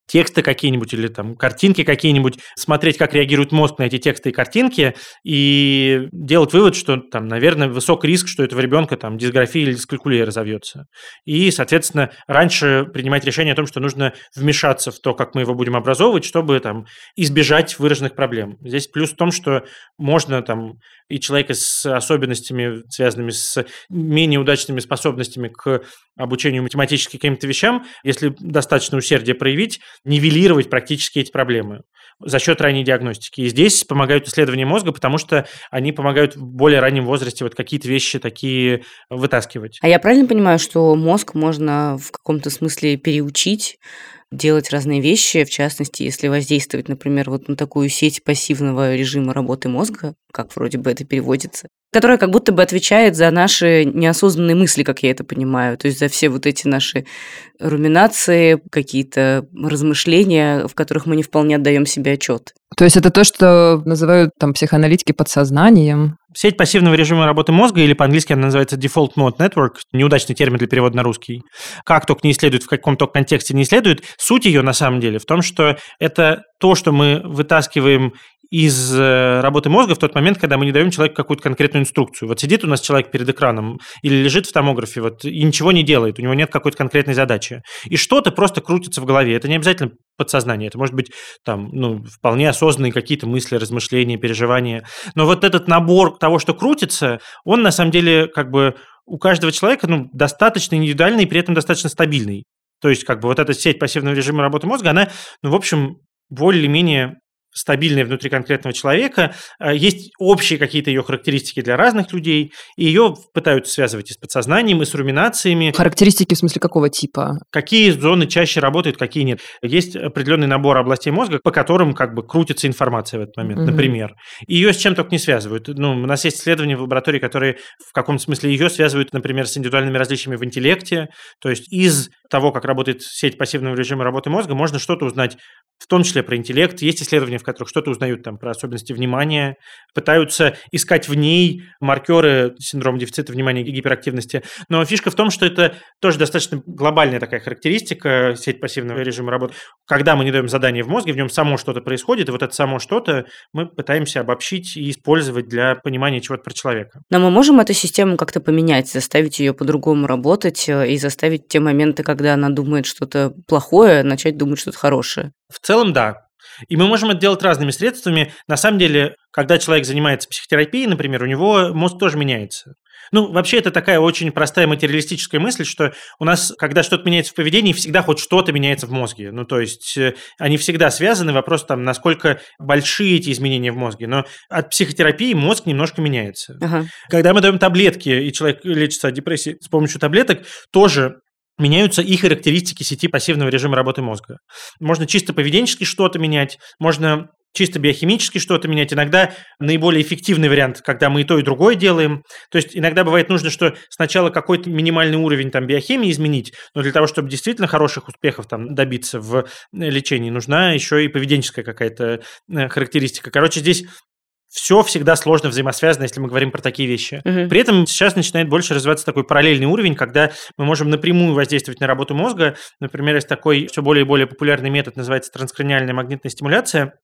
Speaker 2: тексты какие-нибудь или там картинки какие-нибудь, смотреть, как реагирует мозг на эти тексты и картинки, и делать вывод, что там, наверное, высок риск, что этого ребенка там дисграфия или дискалькулия разовьется. И, соответственно, раньше принимать решение о том, что нужно вмешаться в то, как мы его будем образовывать, чтобы там избежать выраженных проблем. Здесь плюс в том, что можно там и человека с особенностями, связанными с менее удачными способностями к обучению математическим каким-то вещам, если достаточно усердия проявить, нивелировать практически эти проблемы за счет ранней диагностики. И здесь помогают исследования мозга, потому что они помогают в более раннем возрасте вот какие-то вещи такие вытаскивать.
Speaker 3: А я правильно понимаю, что мозг можно в каком-то смысле переучить делать разные вещи, в частности, если воздействовать, например, вот на такую сеть пассивного режима работы мозга, как вроде бы это переводится, которая как будто бы отвечает за наши неосознанные мысли, как я это понимаю, то есть за все вот эти наши руминации, какие-то размышления, в которых мы не вполне отдаем себе отчет.
Speaker 1: То есть это то, что называют там психоаналитики подсознанием?
Speaker 2: Сеть пассивного режима работы мозга, или по-английски она называется Default Mode Network, неудачный термин для перевода на русский. Как только не исследует, в каком то контексте не исследует, суть ее на самом деле в том, что это то, что мы вытаскиваем из э, работы мозга в тот момент, когда мы не даем человеку какую-то конкретную инструкцию. Вот сидит у нас человек перед экраном или лежит в томографе вот, и ничего не делает, у него нет какой-то конкретной задачи. И что-то просто крутится в голове. Это не обязательно подсознание, это может быть там, ну, вполне осознанные какие-то мысли, размышления, переживания. Но вот этот набор того, что крутится, он на самом деле как бы у каждого человека ну, достаточно индивидуальный и при этом достаточно стабильный. То есть, как бы вот эта сеть пассивного режима работы мозга, она, ну, в общем, более-менее стабильная внутри конкретного человека. А, есть общие какие-то ее характеристики для разных людей, и ее пытаются связывать и с подсознанием, и с руминациями.
Speaker 1: Характеристики в смысле какого типа?
Speaker 2: Какие зоны чаще работают, какие нет. Есть определенный набор областей мозга, по которым как бы крутится информация в этот момент, угу. например. И ее с чем только не связывают. Ну, у нас есть исследования в лаборатории, которые в каком-то смысле ее связывают, например, с индивидуальными различиями в интеллекте. То есть из того, как работает сеть пассивного режима работы мозга, можно что-то узнать, в том числе про интеллект. Есть исследования, в которых что-то узнают там про особенности внимания, пытаются искать в ней маркеры синдрома дефицита внимания и гиперактивности. Но фишка в том, что это тоже достаточно глобальная такая характеристика сеть пассивного режима работы. Когда мы не даем задание в мозге, в нем само что-то происходит, и вот это само что-то мы пытаемся обобщить и использовать для понимания чего-то про человека.
Speaker 3: Но мы можем эту систему как-то поменять, заставить ее по-другому работать э, и заставить те моменты, когда когда она думает что-то плохое, начать думать что-то хорошее.
Speaker 2: В целом, да. И мы можем это делать разными средствами. На самом деле, когда человек занимается психотерапией, например, у него мозг тоже меняется. Ну, вообще, это такая очень простая материалистическая мысль, что у нас, когда что-то меняется в поведении, всегда хоть что-то меняется в мозге. Ну, то есть, э, они всегда связаны. Вопрос там, насколько большие эти изменения в мозге. Но от психотерапии мозг немножко меняется. Ага. Когда мы даем таблетки, и человек лечится от депрессии с помощью таблеток, тоже меняются и характеристики сети пассивного режима работы мозга. Можно чисто поведенчески что-то менять, можно чисто биохимически что-то менять. Иногда наиболее эффективный вариант, когда мы и то, и другое делаем. То есть иногда бывает нужно, что сначала какой-то минимальный уровень там биохимии изменить, но для того, чтобы действительно хороших успехов там добиться в лечении, нужна еще и поведенческая какая-то э, характеристика. Короче, здесь все всегда сложно взаимосвязано, если мы говорим про такие вещи. Угу. При этом сейчас начинает больше развиваться такой параллельный уровень, когда мы можем напрямую воздействовать на работу мозга. Например, есть такой все более и более популярный метод, называется транскраниальная магнитная стимуляция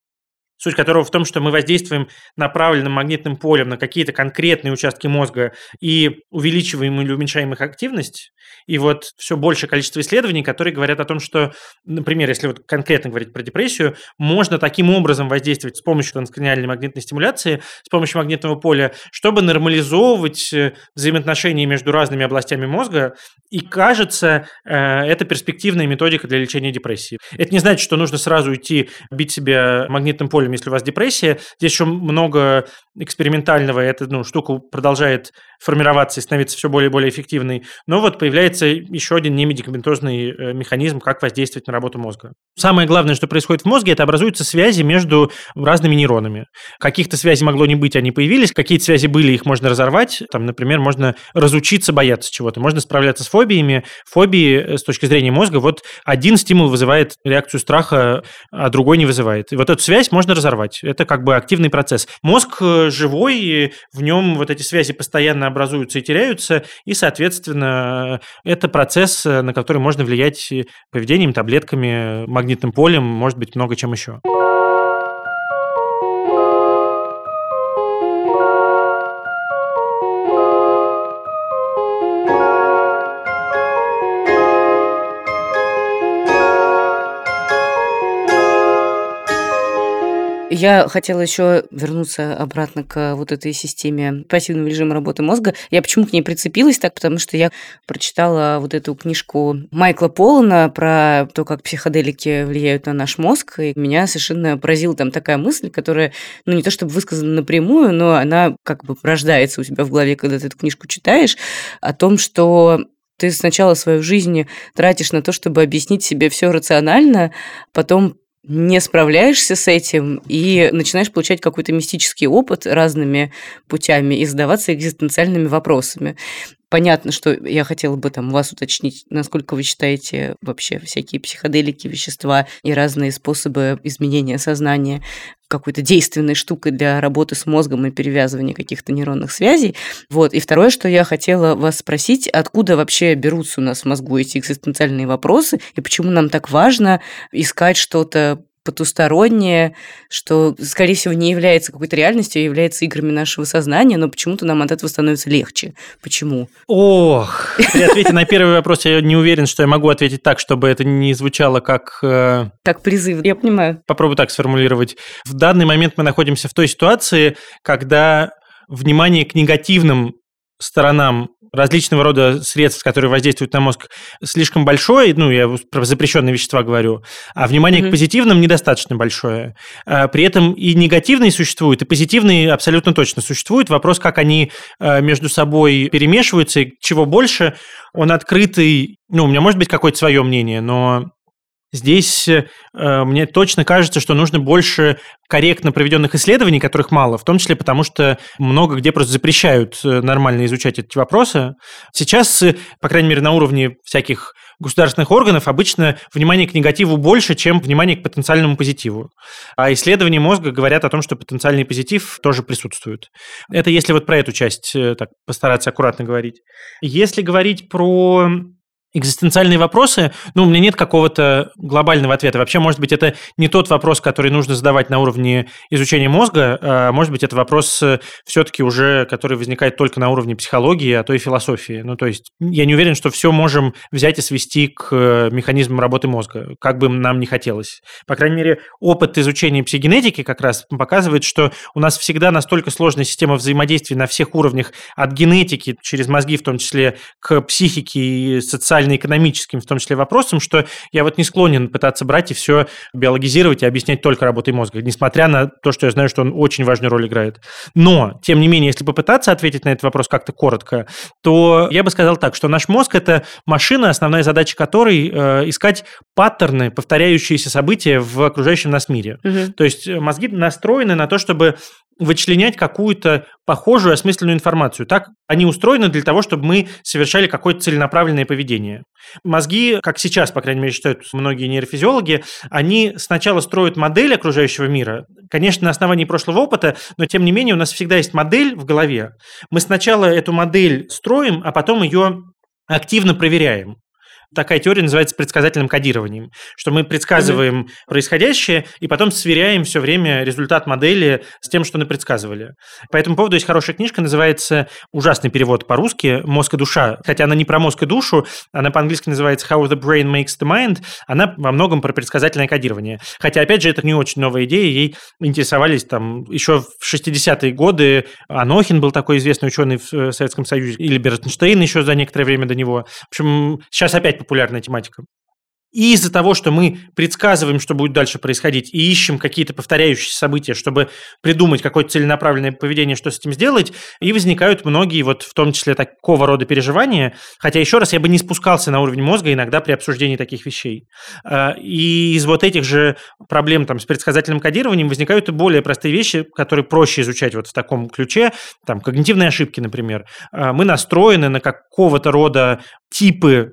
Speaker 2: суть которого в том, что мы воздействуем направленным магнитным полем на какие-то конкретные участки мозга и увеличиваем или уменьшаем их активность. И вот все большее количество исследований, которые говорят о том, что, например, если вот конкретно говорить про депрессию, можно таким образом воздействовать с помощью транскраниальной магнитной стимуляции, с помощью магнитного поля, чтобы нормализовывать э, взаимоотношения между разными областями мозга. И кажется, э, это перспективная методика для лечения депрессии. Это не значит, что нужно сразу идти бить себя магнитным полем если у вас депрессия. Здесь еще много экспериментального, эта ну, штука продолжает формироваться и становиться все более и более эффективной. Но вот появляется еще один немедикаментозный э, механизм, как воздействовать на работу мозга. Самое главное, что происходит в мозге, это образуются связи между разными нейронами. Каких-то связей могло не быть, они появились, какие-то связи были, их можно разорвать. Там, например, можно разучиться бояться чего-то, можно справляться с фобиями. Фобии э, с точки зрения мозга, вот один стимул вызывает реакцию страха, а другой не вызывает. И вот эту связь можно разорвать. Это как бы активный процесс. Мозг э, живой, в нем вот эти связи постоянно образуются и теряются, и, соответственно, это процесс, э, на который можно влиять поведением, таблетками, магнитным полем, может быть, много чем еще.
Speaker 3: Я хотела еще вернуться обратно к вот этой системе пассивного режима работы мозга. Я почему к ней прицепилась так? Потому что я прочитала вот эту книжку Майкла Полана про то, как психоделики влияют на наш мозг, и меня совершенно поразила там такая мысль, которая, ну, не то чтобы высказана напрямую, но она как бы рождается у тебя в голове, когда ты эту книжку читаешь, о том, что ты сначала свою жизнь тратишь на то, чтобы объяснить себе все рационально, потом не справляешься с этим и начинаешь получать какой-то мистический опыт разными путями и задаваться экзистенциальными вопросами. Понятно, что я хотела бы там вас уточнить, насколько вы считаете вообще всякие психоделики, вещества и разные способы изменения сознания какой-то действенной штукой для работы с мозгом и перевязывания каких-то нейронных связей. Вот. И второе, что я хотела вас спросить, откуда вообще берутся у нас в мозгу эти экзистенциальные вопросы, и почему нам так важно искать что-то потустороннее, что, скорее всего, не является какой-то реальностью, а является играми нашего сознания, но почему-то нам от этого становится легче. Почему?
Speaker 2: Ох, при ответе на первый вопрос я не уверен, что я могу ответить так, чтобы это не звучало как...
Speaker 3: Э... Как призыв, я понимаю.
Speaker 2: Попробую так сформулировать. В данный момент мы находимся в той ситуации, когда внимание к негативным сторонам различного рода средств, которые воздействуют на мозг, слишком большой, ну, я про запрещенные вещества говорю, а внимание mm-hmm. к позитивным недостаточно большое. А, при этом и негативные существуют, и позитивные абсолютно точно существуют. Вопрос, как они а, между собой перемешиваются, и чего больше, он открытый. Ну, у меня может быть какое-то свое мнение, но Здесь э, мне точно кажется, что нужно больше корректно проведенных исследований, которых мало, в том числе потому, что много где просто запрещают э, нормально изучать эти вопросы. Сейчас, э, по крайней мере, на уровне всяких государственных органов обычно внимание к негативу больше, чем внимание к потенциальному позитиву. А исследования мозга говорят о том, что потенциальный позитив тоже присутствует. Это если вот про эту часть э, так постараться аккуратно говорить. Если говорить про экзистенциальные вопросы, ну, у меня нет какого-то глобального ответа. Вообще, может быть, это не тот вопрос, который нужно задавать на уровне изучения мозга, а может быть, это вопрос э, все-таки уже, который возникает только на уровне психологии, а то и философии. Ну, то есть, я не уверен, что все можем взять и свести к э, механизмам работы мозга, как бы нам не хотелось. По крайней мере, опыт изучения психогенетики как раз показывает, что у нас всегда настолько сложная система взаимодействия на всех уровнях, от генетики через мозги, в том числе к психике и социальной социально-экономическим, в том числе, вопросам, что я вот не склонен пытаться брать и все биологизировать и объяснять только работой мозга, несмотря на то, что я знаю, что он очень важную роль играет. Но, тем не менее, если попытаться ответить на этот вопрос как-то коротко, то я бы сказал так, что наш мозг – это машина, основная задача которой э, искать паттерны, повторяющиеся события в окружающем нас мире. Угу. То есть мозги настроены на то, чтобы вычленять какую-то похожую осмысленную информацию. Так они устроены для того, чтобы мы совершали какое-то целенаправленное поведение. Мозги, как сейчас, по крайней мере, считают многие нейрофизиологи, они сначала строят модель окружающего мира, конечно, на основании прошлого опыта, но тем не менее у нас всегда есть модель в голове. Мы сначала эту модель строим, а потом ее активно проверяем. Такая теория называется предсказательным кодированием, что мы предсказываем mm-hmm. происходящее и потом сверяем все время результат модели с тем, что мы предсказывали. По этому поводу есть хорошая книжка, называется ужасный перевод по-русски «Мозг и душа», хотя она не про мозг и душу, она по-английски называется «How the brain makes the mind», она во многом про предсказательное кодирование. Хотя, опять же, это не очень новая идея, ей интересовались там еще в 60-е годы, Анохин был такой известный ученый в э, Советском Союзе, или Бертенштейн еще за некоторое время до него. В общем, сейчас опять популярная тематика. И из-за того, что мы предсказываем, что будет дальше происходить, и ищем какие-то повторяющиеся события, чтобы придумать какое-то целенаправленное поведение, что с этим сделать, и возникают многие, вот в том числе такого рода переживания. Хотя, еще раз, я бы не спускался на уровень мозга иногда при обсуждении таких вещей. А, и из вот этих же проблем там, с предсказательным кодированием возникают и более простые вещи, которые проще изучать вот в таком ключе. Там, когнитивные ошибки, например. А, мы настроены на какого-то рода типы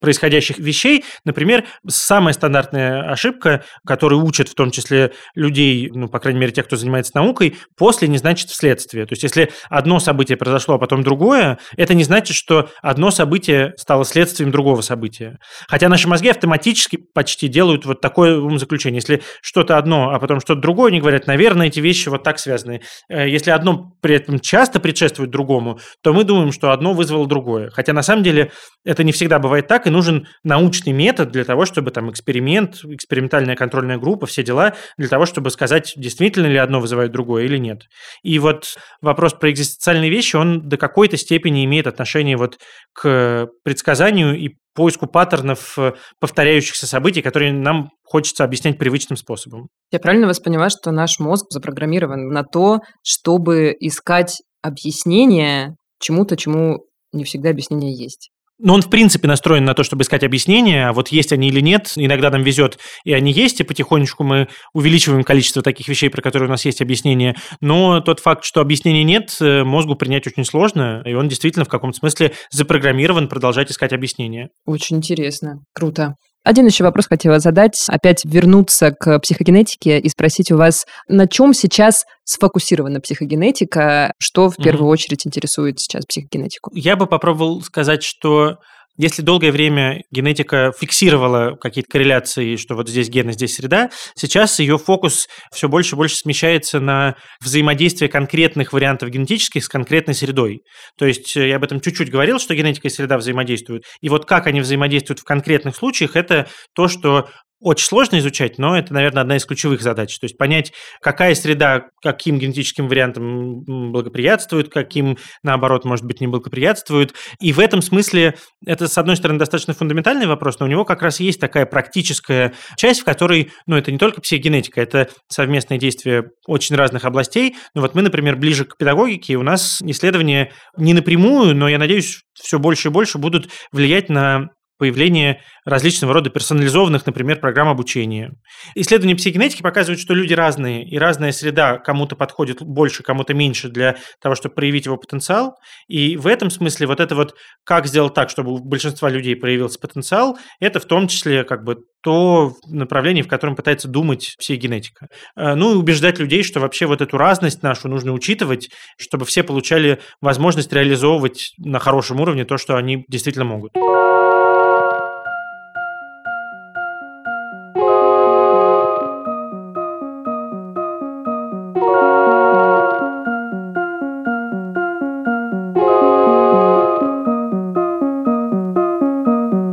Speaker 2: происходящих вещей. Например, самая стандартная ошибка, которую учат в том числе людей, ну, по крайней мере, тех, кто занимается наукой, после не значит вследствие. То есть, если одно событие произошло, а потом другое, это не значит, что одно событие стало следствием другого события. Хотя наши мозги автоматически почти делают вот такое умозаключение. Если что-то одно, а потом что-то другое, они говорят, наверное, эти вещи вот так связаны. Э, если одно при этом часто предшествует другому, то мы думаем, что одно вызвало другое. Хотя на самом деле это не всегда бывает так, и нужен научный метод для того, чтобы там эксперимент, экспериментальная контрольная группа, все дела, для того, чтобы сказать, действительно ли одно вызывает другое или нет. И вот вопрос про экзистенциальные вещи, он до какой-то степени имеет отношение вот к предсказанию и поиску паттернов э, повторяющихся событий, которые нам хочется объяснять привычным способом.
Speaker 1: Я правильно вас понимаю, что наш мозг запрограммирован на то, чтобы искать объяснение чему-то, чему не всегда объяснение есть?
Speaker 2: Но он, в принципе, настроен на то, чтобы искать объяснения, а вот есть они или нет. Иногда нам везет, и они есть, и потихонечку мы увеличиваем количество таких вещей, про которые у нас есть объяснения. Но тот факт, что объяснений нет, э, мозгу принять очень сложно, и он действительно в каком-то смысле запрограммирован продолжать искать объяснения.
Speaker 1: Очень интересно. Круто. Один еще вопрос хотела задать, опять вернуться к психогенетике и спросить у вас, на чем сейчас сфокусирована психогенетика, что в первую угу. очередь интересует сейчас психогенетику?
Speaker 2: Я бы попробовал сказать, что если долгое время генетика фиксировала какие-то корреляции, что вот здесь гены, здесь среда, сейчас ее фокус все больше и больше смещается на взаимодействие конкретных вариантов генетических с конкретной средой. То есть э, я об этом чуть-чуть говорил, что генетика и среда взаимодействуют. И вот как они взаимодействуют в конкретных случаях, это то, что очень сложно изучать, но это, наверное, одна из ключевых задач. То есть понять, какая среда каким генетическим вариантам благоприятствует, каким, наоборот, может быть, не благоприятствует. И в этом смысле это, с одной стороны, достаточно фундаментальный вопрос, но у него как раз есть такая практическая часть, в которой, ну, это не только психогенетика, это совместное действие очень разных областей. Ну, вот мы, например, ближе к педагогике, и у нас исследования не напрямую, но, я надеюсь, все больше и больше будут влиять на появление различного рода персонализованных, например, программ обучения. Исследования психогенетики показывают, что люди разные, и разная среда кому-то подходит больше, кому-то меньше для того, чтобы проявить его потенциал. И в этом смысле вот это вот, как сделать так, чтобы у большинства людей проявился потенциал, это в том числе как бы то направление, в котором пытается думать психогенетика. Э, ну и убеждать людей, что вообще вот эту разность нашу нужно учитывать, чтобы все получали возможность реализовывать на хорошем уровне то, что они действительно могут.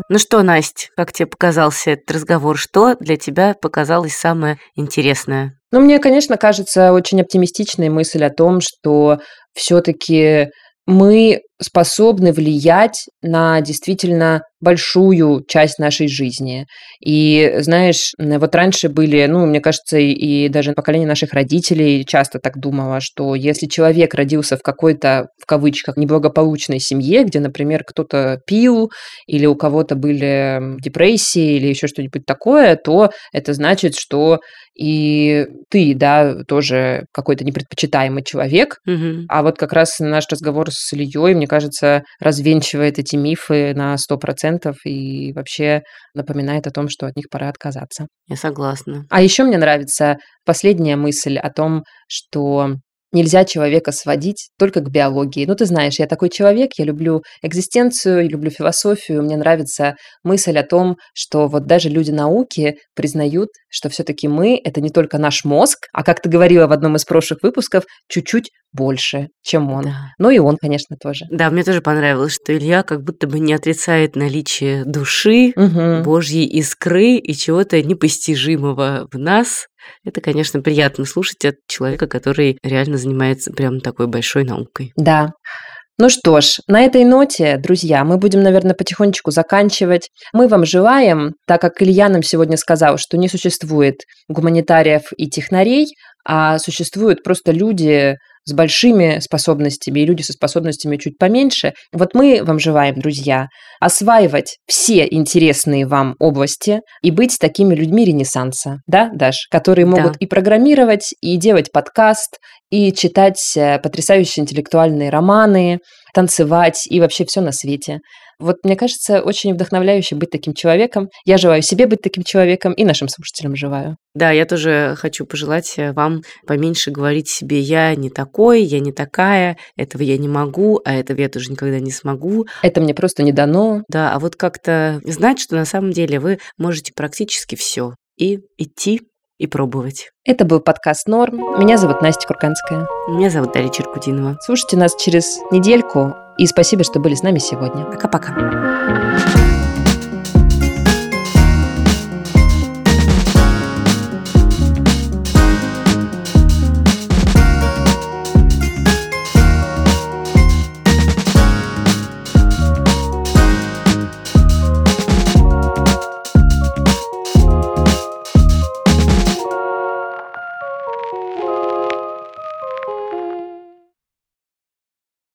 Speaker 3: Ну что, Настя, как тебе показался этот разговор? Что для тебя показалось самое интересное?
Speaker 1: Ну, мне, конечно, кажется очень оптимистичной мысль о том, что все-таки мы способны влиять на действительно большую часть нашей жизни. И, знаешь, вот раньше были, ну, мне кажется, и даже поколение наших родителей часто так думало, что если человек родился в какой-то, в кавычках, неблагополучной семье, где, например, кто-то пил, или у кого-то были депрессии, или еще что-нибудь такое, то это значит, что и ты, да, тоже какой-то непредпочитаемый человек.
Speaker 3: Угу.
Speaker 1: А вот как раз наш разговор с Ильей, мне кажется, развенчивает эти мифы на 100% и вообще напоминает о том, что от них пора отказаться.
Speaker 3: Я согласна.
Speaker 1: А еще мне нравится последняя мысль о том, что Нельзя человека сводить только к биологии. Ну, ты знаешь, я такой человек, я люблю экзистенцию, я люблю философию. Мне нравится мысль о том, что вот даже люди науки признают, что все-таки мы – это не только наш мозг, а, как ты говорила в одном из прошлых выпусков, чуть-чуть больше, чем он. Да. Ну и он, конечно, тоже.
Speaker 3: Да, мне тоже понравилось, что Илья как будто бы не отрицает наличие души, угу. Божьей искры и чего-то непостижимого в нас, это, конечно, приятно слушать от человека, который реально занимается прям такой большой наукой.
Speaker 1: Да. Ну что ж, на этой ноте, друзья, мы будем, наверное, потихонечку заканчивать. Мы вам желаем, так как Илья нам сегодня сказал, что не существует гуманитариев и технарей, а существуют просто люди, с большими способностями и люди со способностями чуть поменьше. Вот мы вам желаем, друзья, осваивать все интересные вам области и быть такими людьми Ренессанса, да, Даш, которые могут да. и программировать, и делать подкаст, и читать э, потрясающие интеллектуальные романы, танцевать и вообще все на свете. Вот мне кажется, очень вдохновляюще быть таким человеком. Я желаю себе быть таким человеком и нашим слушателям желаю.
Speaker 3: Да, я тоже хочу пожелать э, вам поменьше говорить себе «я не такой», «я не такая», «этого я не могу», «а этого я тоже никогда не смогу».
Speaker 1: Это мне просто не дано.
Speaker 3: Да, а вот как-то знать, что на самом деле вы можете практически все и идти и пробовать.
Speaker 1: Это был подкаст «Норм». Меня зовут Настя Курканская.
Speaker 3: Меня зовут Дарья Черкудинова.
Speaker 1: Слушайте нас через недельку. И спасибо, что были с нами сегодня.
Speaker 3: Пока-пока.